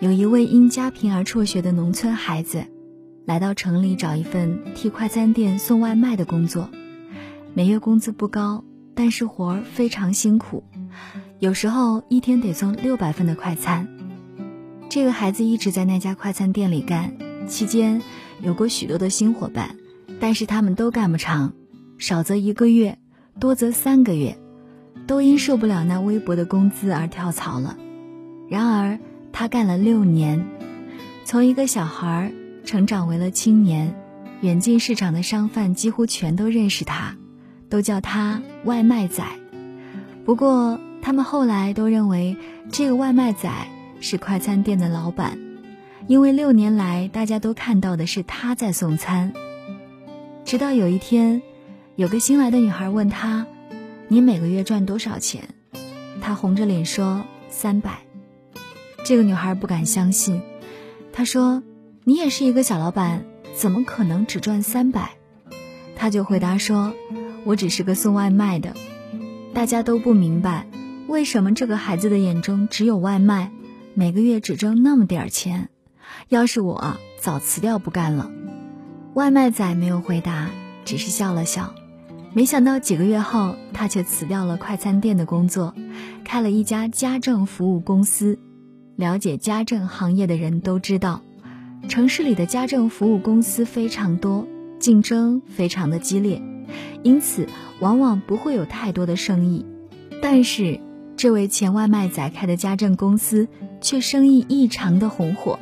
有一位因家贫而辍学的农村孩子，来到城里找一份替快餐店送外卖的工作，每月工资不高，但是活儿非常辛苦，有时候一天得送六百份的快餐。这个孩子一直在那家快餐店里干，期间有过许多的新伙伴，但是他们都干不长，少则一个月，多则三个月，都因受不了那微薄的工资而跳槽了。然而他干了六年，从一个小孩成长为了青年，远近市场的商贩几乎全都认识他，都叫他外卖仔。不过他们后来都认为这个外卖仔。是快餐店的老板，因为六年来大家都看到的是他在送餐。直到有一天，有个新来的女孩问他：“你每个月赚多少钱？”他红着脸说：“三百。”这个女孩不敢相信，她说：“你也是一个小老板，怎么可能只赚三百？”他就回答说：“我只是个送外卖的。”大家都不明白，为什么这个孩子的眼中只有外卖。每个月只挣那么点儿钱，要是我早辞掉不干了。外卖仔没有回答，只是笑了笑。没想到几个月后，他却辞掉了快餐店的工作，开了一家家政服务公司。了解家政行业的人都知道，城市里的家政服务公司非常多，竞争非常的激烈，因此往往不会有太多的生意。但是，这位前外卖仔开的家政公司却生意异常的红火。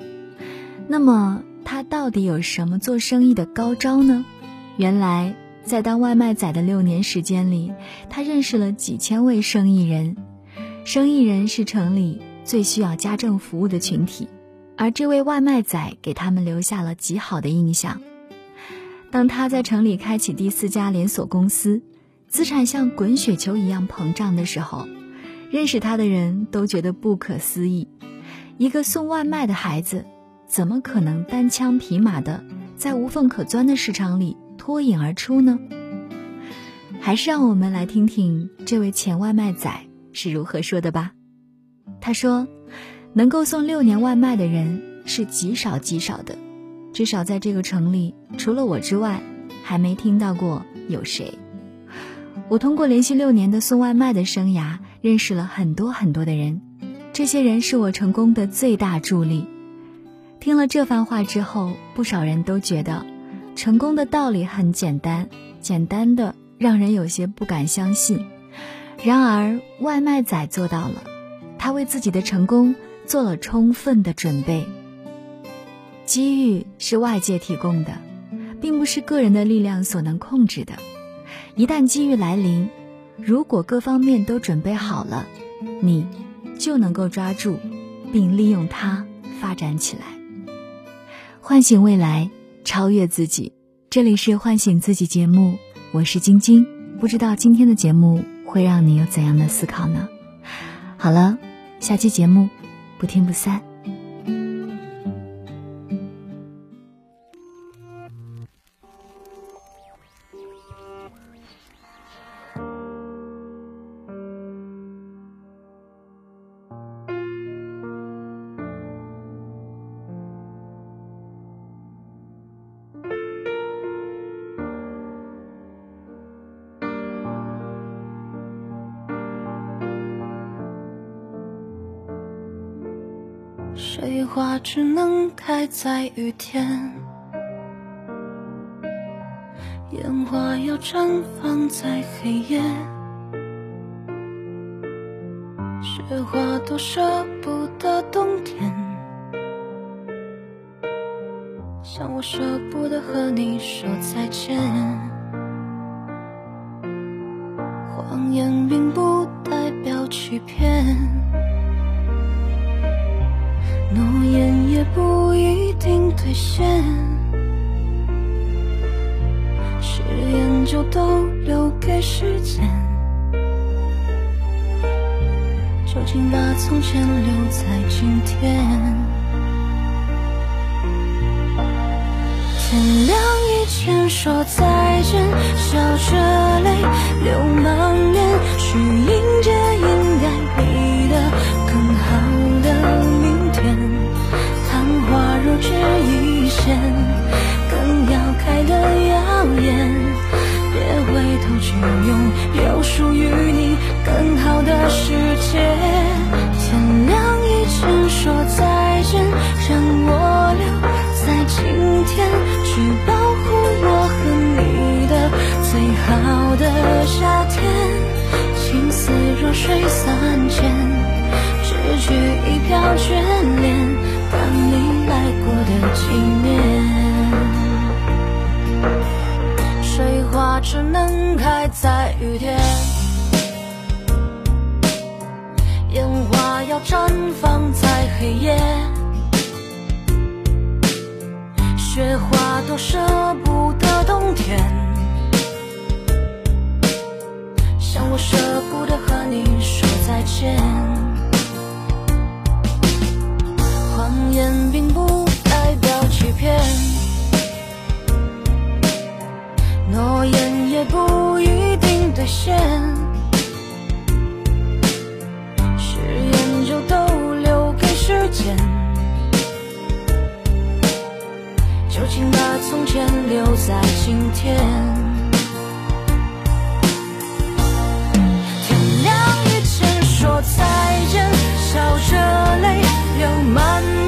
那么他到底有什么做生意的高招呢？原来在当外卖仔的六年时间里，他认识了几千位生意人。生意人是城里最需要家政服务的群体，而这位外卖仔给他们留下了极好的印象。当他在城里开启第四家连锁公司，资产像滚雪球一样膨胀的时候。认识他的人都觉得不可思议，一个送外卖的孩子，怎么可能单枪匹马的在无缝可钻的市场里脱颖而出呢？还是让我们来听听这位前外卖仔是如何说的吧。他说：“能够送六年外卖的人是极少极少的，至少在这个城里，除了我之外，还没听到过有谁。”我通过连续六年的送外卖的生涯。认识了很多很多的人，这些人是我成功的最大助力。听了这番话之后，不少人都觉得，成功的道理很简单，简单的让人有些不敢相信。然而，外卖仔做到了，他为自己的成功做了充分的准备。机遇是外界提供的，并不是个人的力量所能控制的。一旦机遇来临，如果各方面都准备好了，你就能够抓住，并利用它发展起来，唤醒未来，超越自己。这里是唤醒自己节目，我是晶晶。不知道今天的节目会让你有怎样的思考呢？好了，下期节目不听不散。水花只能开在雨天，烟花要绽放在黑夜，雪花多舍不得冬天，像我舍不得和你说再见。谎言并不代表欺骗。诺言也不一定兑现，誓言就都留给时间。就请把从前留在今天。天亮以前说再见，笑着泪流满脸，去迎接更要开的耀眼别回头去拥有属于你更好的世界。天亮以前说再见让我留在今天去保护我和你的最好的夏天情丝若水三千只取一瓢眷恋当你来过的纪念。在雨天，烟花要绽放在黑夜，雪花多舍不得冬天，像我舍不得和你说再见。就请把从前留在今天，天亮以前说再见，笑着泪流满面。